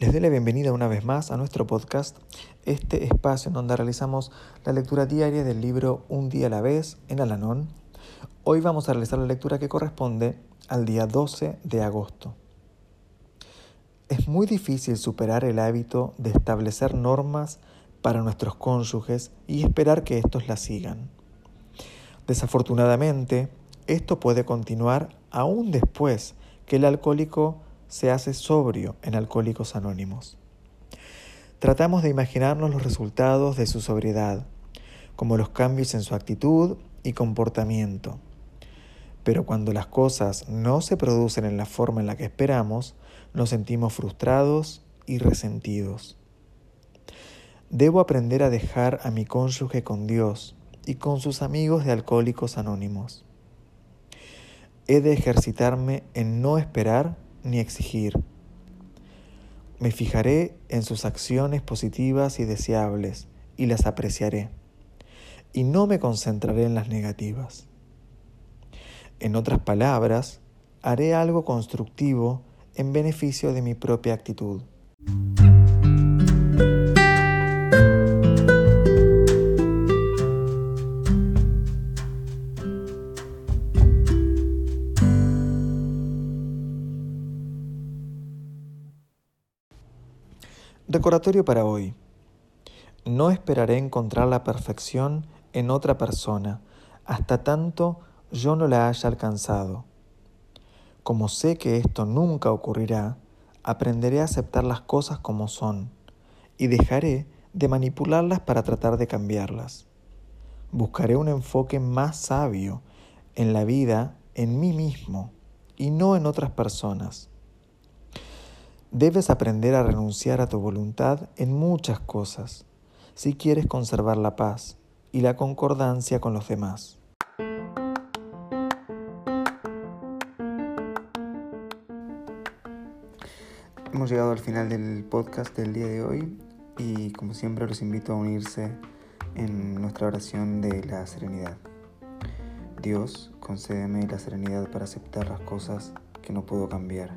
Les doy la bienvenida una vez más a nuestro podcast, este espacio en donde realizamos la lectura diaria del libro Un día a la vez en Alanón. Hoy vamos a realizar la lectura que corresponde al día 12 de agosto. Es muy difícil superar el hábito de establecer normas para nuestros cónyuges y esperar que estos las sigan. Desafortunadamente, esto puede continuar aún después que el alcohólico se hace sobrio en Alcohólicos Anónimos. Tratamos de imaginarnos los resultados de su sobriedad, como los cambios en su actitud y comportamiento pero cuando las cosas no se producen en la forma en la que esperamos, nos sentimos frustrados y resentidos. Debo aprender a dejar a mi cónyuge con Dios y con sus amigos de alcohólicos anónimos. He de ejercitarme en no esperar ni exigir. Me fijaré en sus acciones positivas y deseables y las apreciaré. Y no me concentraré en las negativas. En otras palabras, haré algo constructivo en beneficio de mi propia actitud. Recordatorio para hoy. No esperaré encontrar la perfección en otra persona hasta tanto yo no la haya alcanzado. Como sé que esto nunca ocurrirá, aprenderé a aceptar las cosas como son y dejaré de manipularlas para tratar de cambiarlas. Buscaré un enfoque más sabio en la vida, en mí mismo y no en otras personas. Debes aprender a renunciar a tu voluntad en muchas cosas si quieres conservar la paz y la concordancia con los demás. Hemos llegado al final del podcast del día de hoy y como siempre los invito a unirse en nuestra oración de la serenidad. Dios, concédeme la serenidad para aceptar las cosas que no puedo cambiar,